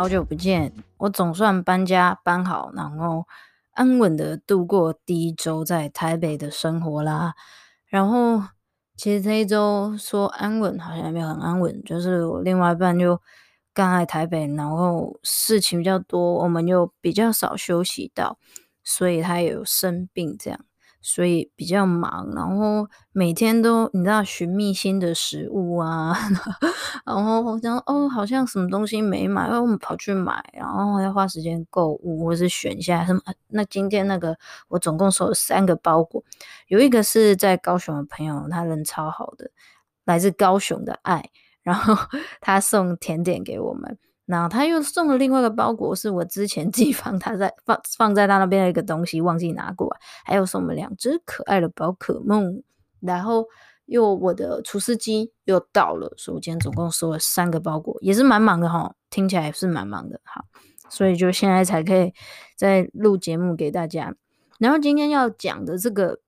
好久不见，我总算搬家搬好，然后安稳的度过第一周在台北的生活啦。然后其实这一周说安稳，好像也没有很安稳，就是我另外一半就刚来台北，然后事情比较多，我们就比较少休息到，所以他也有生病这样。所以比较忙，然后每天都你知道寻觅新的食物啊，然后我想哦，好像什么东西没买，然后我们跑去买，然后要花时间购物，或是选一下什么。那今天那个我总共收了三个包裹，有一个是在高雄的朋友，他人超好的，来自高雄的爱，然后 他送甜点给我们。然后他又送了另外一个包裹，是我之前 寄放他在放放在他那边的一个东西，忘记拿过来。还有送我们两只可爱的宝可梦。然后又我的厨师机又到了，所以我今天总共收了三个包裹，也是蛮忙的哈。听起来也是蛮忙的，好，所以就现在才可以再录节目给大家。然后今天要讲的这个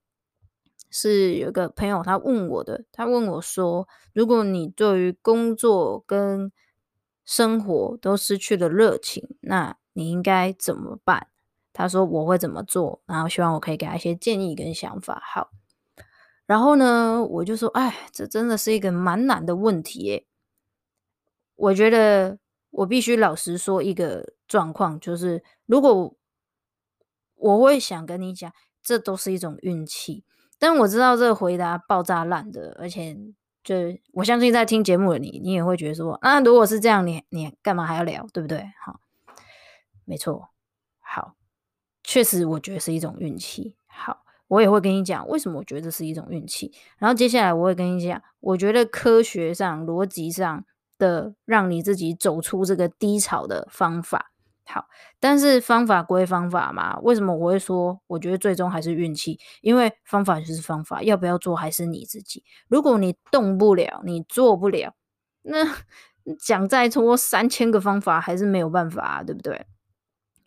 是有一个朋友他问我的，他问我说，如果你对于工作跟生活都失去了热情，那你应该怎么办？他说我会怎么做，然后希望我可以给他一些建议跟想法。好，然后呢，我就说，哎，这真的是一个蛮难的问题耶。我觉得我必须老实说一个状况，就是如果我会想跟你讲，这都是一种运气，但我知道这个回答爆炸烂的，而且。就我相信在听节目的你，你也会觉得说，啊，如果是这样，你你干嘛还要聊，对不对？好，没错，好，确实我觉得是一种运气。好，我也会跟你讲为什么我觉得是一种运气。然后接下来我会跟你讲，我觉得科学上、逻辑上的让你自己走出这个低潮的方法。好，但是方法归方法嘛，为什么我会说，我觉得最终还是运气？因为方法就是方法，要不要做还是你自己。如果你动不了，你做不了，那讲再多三千个方法还是没有办法，对不对？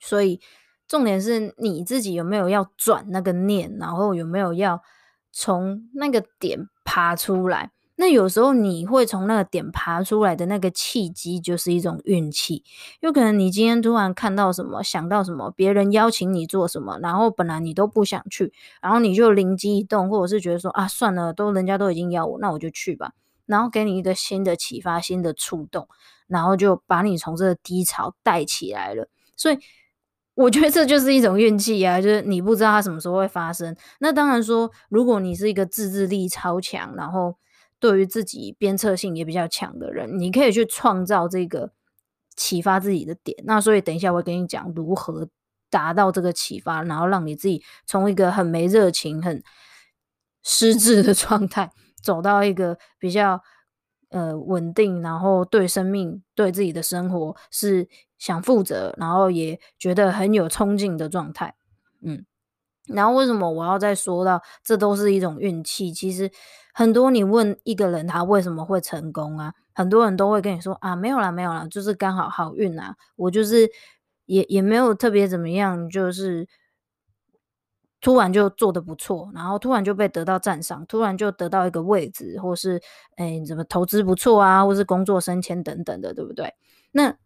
所以重点是你自己有没有要转那个念，然后有没有要从那个点爬出来。那有时候你会从那个点爬出来的那个契机，就是一种运气。有可能你今天突然看到什么，想到什么，别人邀请你做什么，然后本来你都不想去，然后你就灵机一动，或者是觉得说啊，算了，都人家都已经邀我，那我就去吧。然后给你一个新的启发、新的触动，然后就把你从这个低潮带起来了。所以我觉得这就是一种运气啊，就是你不知道它什么时候会发生。那当然说，如果你是一个自制力超强，然后对于自己鞭策性也比较强的人，你可以去创造这个启发自己的点。那所以等一下我会跟你讲如何达到这个启发，然后让你自己从一个很没热情、很失智的 状态，走到一个比较呃稳定，然后对生命、对自己的生活是想负责，然后也觉得很有冲劲的状态。嗯。然后为什么我要再说到这都是一种运气？其实很多你问一个人他为什么会成功啊，很多人都会跟你说啊，没有啦，没有啦，就是刚好好运啊。我就是也也没有特别怎么样，就是突然就做的不错，然后突然就被得到赞赏，突然就得到一个位置，或是哎怎么投资不错啊，或是工作升迁等等的，对不对？那。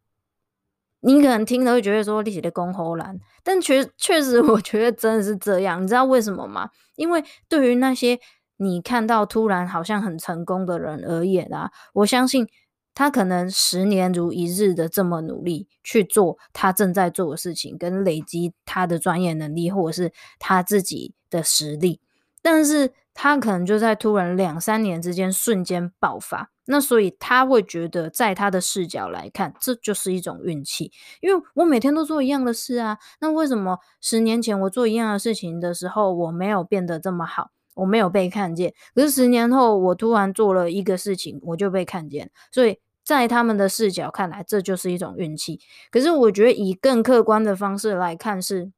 你可能听了会觉得说你是在讲唬烂，但确确实我觉得真的是这样。你知道为什么吗？因为对于那些你看到突然好像很成功的人而言啊，我相信他可能十年如一日的这么努力去做他正在做的事情，跟累积他的专业能力或者是他自己的实力，但是他可能就在突然两三年之间瞬间爆发。那所以他会觉得，在他的视角来看，这就是一种运气，因为我每天都做一样的事啊。那为什么十年前我做一样的事情的时候，我没有变得这么好，我没有被看见？可是十年后，我突然做了一个事情，我就被看见。所以在他们的视角看来，这就是一种运气。可是我觉得，以更客观的方式来看是，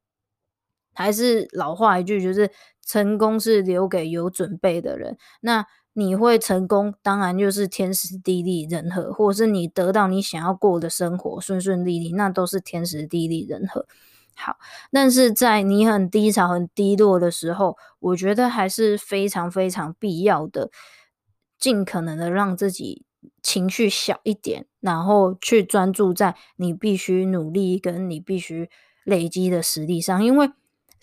还是老话一句，就是成功是留给有准备的人。那。你会成功，当然就是天时地利人和，或者是你得到你想要过的生活顺顺利利，那都是天时地利人和。好，但是在你很低潮、很低落的时候，我觉得还是非常非常必要的，尽可能的让自己情绪小一点，然后去专注在你必须努力跟你必须累积的实力上，因为。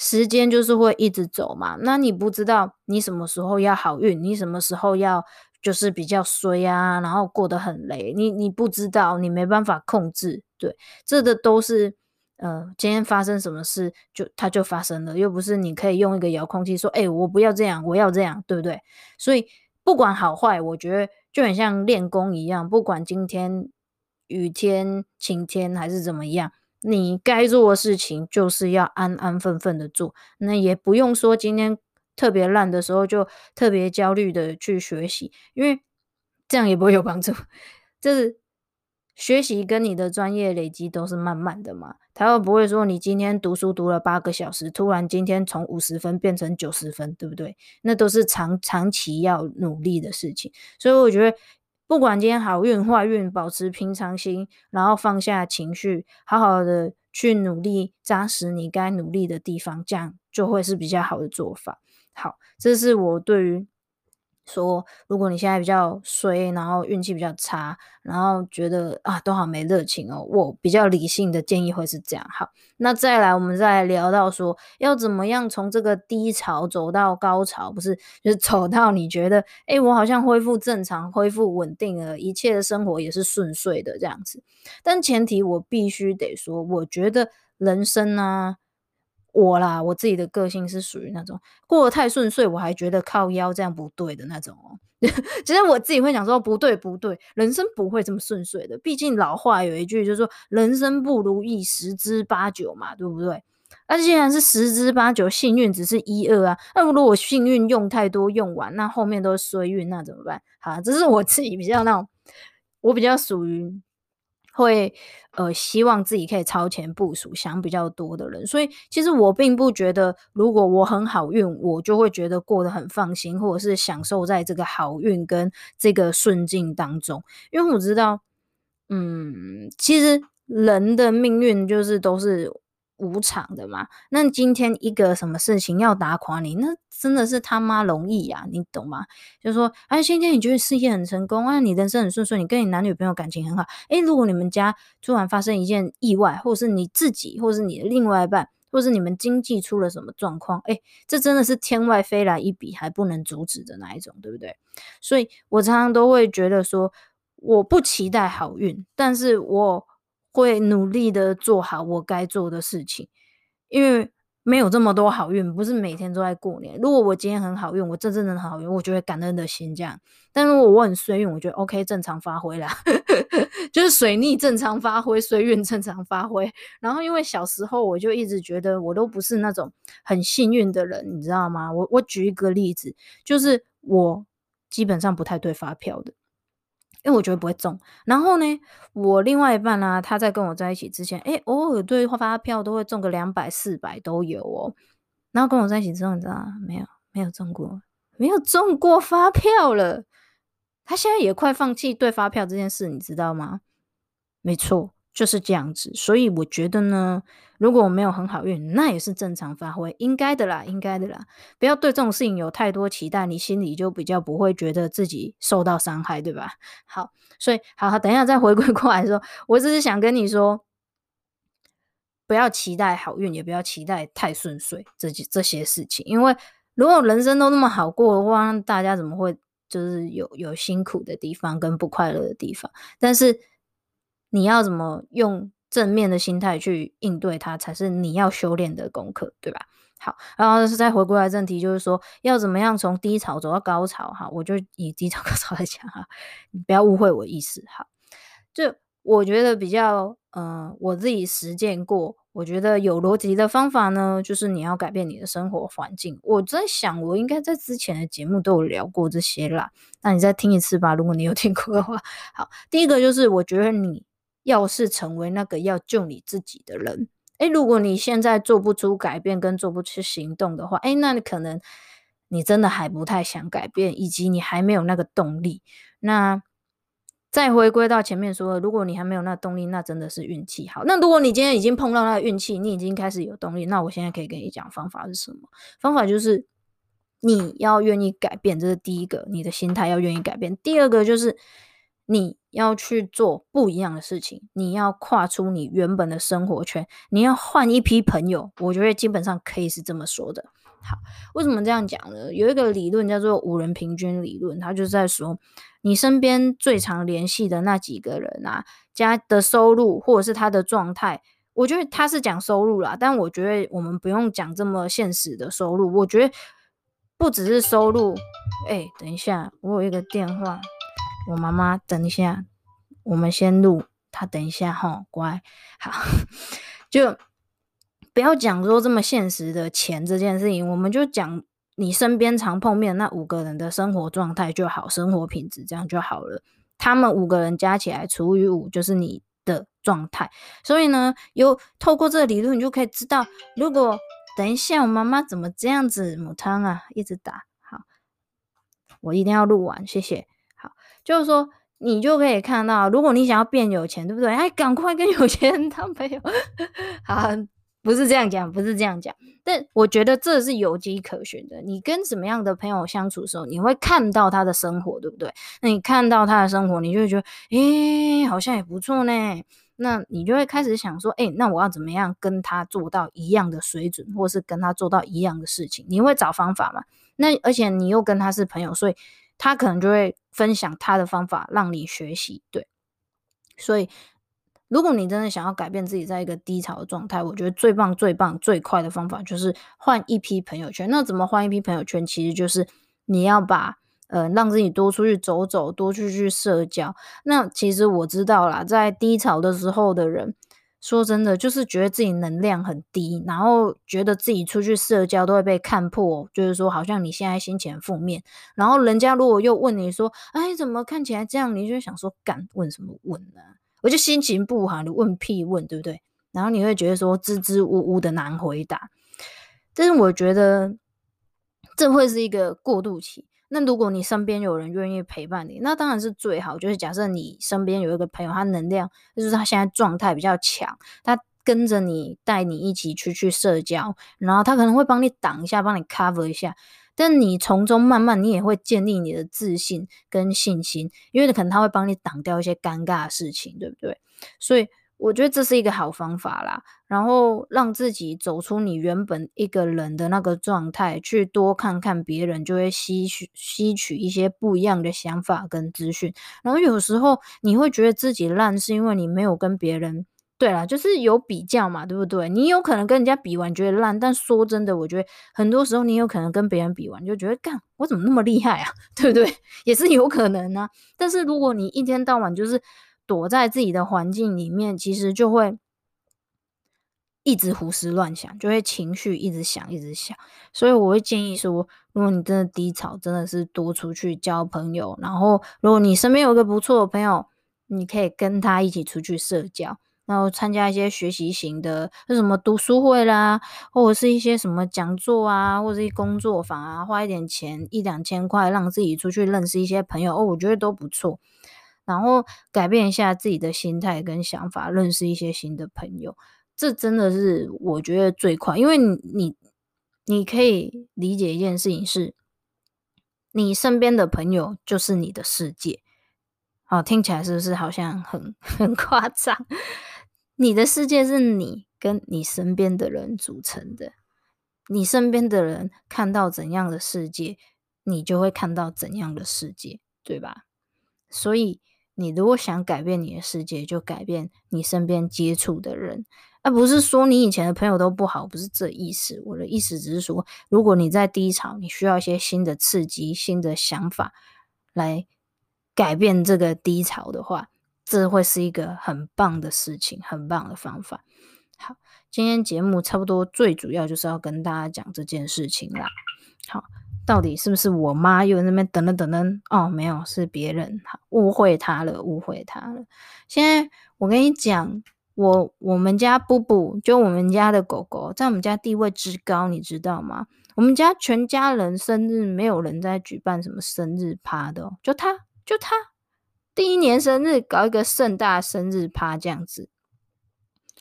时间就是会一直走嘛，那你不知道你什么时候要好运，你什么时候要就是比较衰啊，然后过得很累，你你不知道，你没办法控制，对，这个都是呃，今天发生什么事就它就发生了，又不是你可以用一个遥控器说，哎，我不要这样，我要这样，对不对？所以不管好坏，我觉得就很像练功一样，不管今天雨天、晴天还是怎么样。你该做的事情就是要安安分分的做，那也不用说今天特别烂的时候就特别焦虑的去学习，因为这样也不会有帮助。就是学习跟你的专业累积都是慢慢的嘛，他又不会说你今天读书读了八个小时，突然今天从五十分变成九十分，对不对？那都是长长期要努力的事情，所以我觉得。不管今天好运坏运，保持平常心，然后放下情绪，好好的去努力，扎实你该努力的地方，这样就会是比较好的做法。好，这是我对于。说，如果你现在比较衰，然后运气比较差，然后觉得啊都好没热情哦，我比较理性的建议会是这样。好，那再来我们再来聊到说，要怎么样从这个低潮走到高潮，不是就是走到你觉得，诶，我好像恢复正常、恢复稳定了，一切的生活也是顺遂的这样子。但前提我必须得说，我觉得人生呢。我啦，我自己的个性是属于那种过得太顺遂，我还觉得靠腰这样不对的那种哦。其实我自己会想说，不对不对，人生不会这么顺遂的。毕竟老话有一句，就是说人生不如意十之八九嘛，对不对？那既然是十之八九，幸运只是一二啊。那如果我幸运用太多用完，那后面都是衰运，那怎么办？好，这是我自己比较那种，我比较属于。会呃，希望自己可以超前部署，想比较多的人，所以其实我并不觉得，如果我很好运，我就会觉得过得很放心，或者是享受在这个好运跟这个顺境当中，因为我知道，嗯，其实人的命运就是都是。无常的嘛，那今天一个什么事情要打垮你，那真的是他妈容易呀，你懂吗？就是说，哎，今天你觉得事业很成功啊，你人生很顺遂，你跟你男女朋友感情很好，诶，如果你们家突然发生一件意外，或是你自己，或是你的另外一半，或是你们经济出了什么状况，诶，这真的是天外飞来一笔还不能阻止的那一种，对不对？所以我常常都会觉得说，我不期待好运，但是我。会努力的做好我该做的事情，因为没有这么多好运，不是每天都在过年。如果我今天很好运，我真正的很好运，我就会感恩的心这样。但如果我很衰运，我觉得 OK，正常发挥啦，就是水逆正常发挥，衰运正常发挥。然后因为小时候我就一直觉得我都不是那种很幸运的人，你知道吗？我我举一个例子，就是我基本上不太对发票的。因为我觉得不会中，然后呢，我另外一半呢、他在跟我在一起之前，诶，偶尔对发票都会中个两百、四百都有哦。然后跟我在一起之后，你知道吗？没有，没有中过，没有中过发票了。他现在也快放弃对发票这件事，你知道吗？没错。就是这样子，所以我觉得呢，如果我没有很好运，那也是正常发挥，应该的啦，应该的啦。不要对这种事情有太多期待，你心里就比较不会觉得自己受到伤害，对吧？好，所以好好等一下再回归 过来说，我只是想跟你说，不要期待好运，也不要期待太顺遂这这些事情，因为如果人生都那么好过的话，大家怎么会就是有有辛苦的地方跟不快乐的地方？但是你要怎么用正面的心态去应对它，才是你要修炼的功课，对吧？好，然后是再回归来正题，就是说要怎么样从低潮走到高潮哈，我就以低潮 高潮来讲哈，你不要误会我意思哈。就我觉得比较，嗯、我自己实践过，我觉得有逻辑的方法呢，就是你要改变你的生活环境。我在想，我应该在之前的节目都有聊过这些啦，那你再听一次吧，如果你有听过的话。好，第一个就是我觉得你要是成为那个要救你自己的人。诶，如果你现在做不出改变跟做不出行动的话，诶，那你可能你真的还不太想改变，以及你还没有那个动力。那再回归到前面说，如果你还没有那动力，那真的是运气好。那如果你今天已经碰到那个运气，你已经开始有动力，那我现在可以跟你讲方法是什么？方法就是你要愿意改变，这是第一个，你的心态要愿意改变。第二个就是。你要去做不一样的事情，你要跨出你原本的生活圈，你要换一批朋友。我觉得基本上可以是这么说的。好，为什么这样讲呢？有一个理论叫做五人平均理论，它就是在说你身边最常联系的那几个人啊，家的收入或者是他的状态。我觉得他是讲收入啦，但我觉得我们不用讲这么现实的收入。我觉得不只是收入。哎，等一下，我有一个电话。我妈妈，等一下，我们先录。她等一下，哈，乖，好，就不要讲说这么现实的钱这件事情，我们就讲你身边常碰面那五个人的生活状态就好，生活品质这样就好了。他们五个人加起来除以五，就是你的状态。所以呢，有透过这个理论，你就可以知道，如果等一下我妈妈怎么这样子母汤啊，一直打，好，我一定要录完，谢谢。就是说，你就可以看到，如果你想要变有钱，对不对？哎，赶快跟有钱人当朋友。好，不是这样讲，不是这样讲。但我觉得这是有迹可循的。你跟什么样的朋友相处的时候，你会看到他的生活，对不对？那你看到他的生活，你就会觉得，哎，好像也不错呢。那你就会开始想说，哎，那我要怎么样跟他做到一样的水准，或是跟他做到一样的事情？你会找方法嘛？那而且你又跟他是朋友，所以。他可能就会分享他的方法让你学习，对。所以，如果你真的想要改变自己在一个低潮的状态，我觉得最棒、最棒、最快的方法就是换一批朋友圈。那怎么换一批朋友圈？其实就是你要把呃让自己多出去走走，多出去社交。那其实我知道啦，在低潮的时候的人。说真的，就是觉得自己能量很低，然后觉得自己出去社交都会被看破，就是说好像你现在心情负面，然后人家如果又问你说，哎，怎么看起来这样？你就想说，干，问什么问呢？我就心情不好，你问屁问，对不对？然后你会觉得说支支吾吾的难回答，但是我觉得这会是一个过渡期。那如果你身边有人愿意陪伴你，那当然是最好。就是假设你身边有一个朋友，他能量就是他现在状态比较强，他跟着你，带你一起出去社交，然后他可能会帮你挡一下，帮你 cover 一下。但你从中慢慢，你也会建立你的自信跟信心，因为可能他会帮你挡掉一些尴尬的事情，对不对？所以。我觉得这是一个好方法啦，然后让自己走出你原本一个人的那个状态，去多看看别人，就会吸取吸取一些不一样的想法跟资讯。然后有时候你会觉得自己烂，是因为你没有跟别人，对啦，就是有比较嘛，对不对？你有可能跟人家比完觉得烂，但说真的，我觉得很多时候你有可能跟别人比完就觉得，干，我怎么那么厉害啊？对不对？也是有可能啊。但是如果你一天到晚就是。躲在自己的环境里面，其实就会一直胡思乱想，就会情绪一直想，一直想。所以我会建议说，如果你真的低潮，真的是多出去交朋友。然后，如果你身边有个不错的朋友，你可以跟他一起出去社交，然后参加一些学习型的，是什么读书会啦，或者是一些什么讲座啊，或者是工作坊啊，花一点钱一两千块，让自己出去认识一些朋友哦，我觉得都不错。然后改变一下自己的心态跟想法，认识一些新的朋友，这真的是我觉得最快。因为你你可以理解一件事情是，你身边的朋友就是你的世界。好，听起来是不是好像很 很夸张？你的世界是你跟你身边的人组成的。你身边的人看到怎样的世界，你就会看到怎样的世界，对吧？所以，你如果想改变你的世界，就改变你身边接触的人，而不是说你以前的朋友都不好，不是这意思。我的意思只是说，如果你在低潮，你需要一些新的刺激、新的想法来改变这个低潮的话，这会是一个很棒的事情，很棒的方法。好，今天节目差不多，最主要就是要跟大家讲这件事情啦。好。到底是不是我妈又在那边等等等等？哦，没有，是别人，误会她了，误会她了。现在我跟你讲，我我们家布布，就我们家的狗狗，在我们家地位之高，你知道吗？我们家全家人生日没有人在举办什么生日趴的哦，就他，就他，第一年生日搞一个盛大生日趴这样子。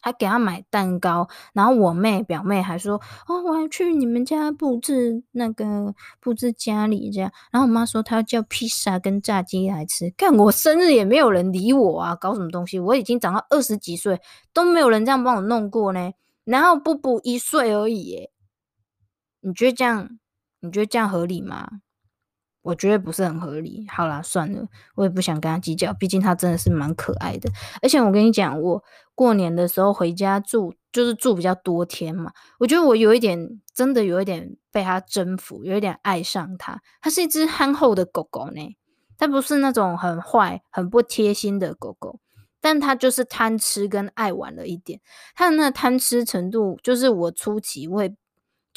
还给他买蛋糕，然后我妹表妹还说：“哦，我要去你们家布置那个布置家里这样。”然后我妈说她要叫披萨跟炸鸡来吃。干我生日也没有人理我啊，搞什么东西？我已经长到二十几岁都没有人这样帮我弄过呢。然后布布一岁而已耶，你觉得这样？你觉得这样合理吗？我觉得不是很合理。好啦，算了，我也不想跟他计较，毕竟他真的是蛮可爱的。而且我跟你讲，我过年的时候回家住，就是住比较多天嘛。我觉得我有一点，真的有一点被他征服，有一点爱上他。他是一只憨厚的狗狗呢，他不是那种很坏、很不贴心的狗狗，但他就是贪吃跟爱玩了一点。他的那贪吃程度，就是我初期会。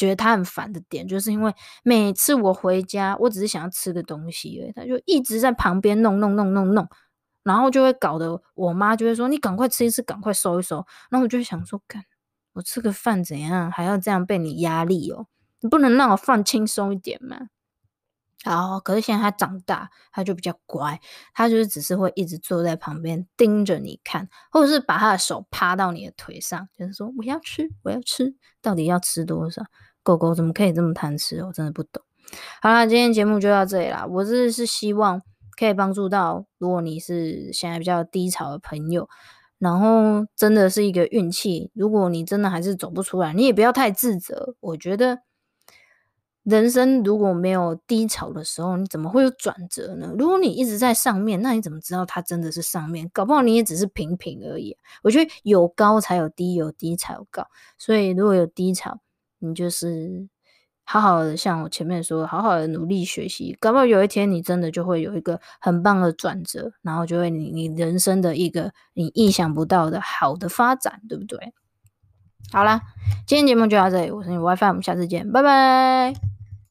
觉得他很烦的点，就是因为每次我回家，我只是想要吃个东西，他就一直在旁边弄弄弄弄弄，然后就会搞得我妈就会说：“你赶快吃一吃，赶快收一收。”然后我就想说：“干，我吃个饭怎样，还要这样被你压力哦？你不能让我放轻松一点吗？”然后，可是现在他长大，他就比较乖，他就是只是会一直坐在旁边盯着你看，或者是把他的手趴到你的腿上，就是说：“我要吃，我要吃，到底要吃多少？”狗狗怎么可以这么贪吃？我真的不懂。好啦，今天节目就到这里啦。我是是希望可以帮助到，如果你是现在比较低潮的朋友，然后真的是一个运气。如果你真的还是走不出来，你也不要太自责。我觉得人生如果没有低潮的时候，你怎么会有转折呢？如果你一直在上面，那你怎么知道它真的是上面？搞不好你也只是平平而已。我觉得有高才有低，有低才有高。所以如果有低潮，你就是好好的，像我前面说，好好的努力学习，搞不好有一天你真的就会有一个很棒的转折，然后就会你你人生的一个你意想不到的好的发展，对不对？好啦，今天节目就到这里，我是你 WiFi，我们下次见，拜拜。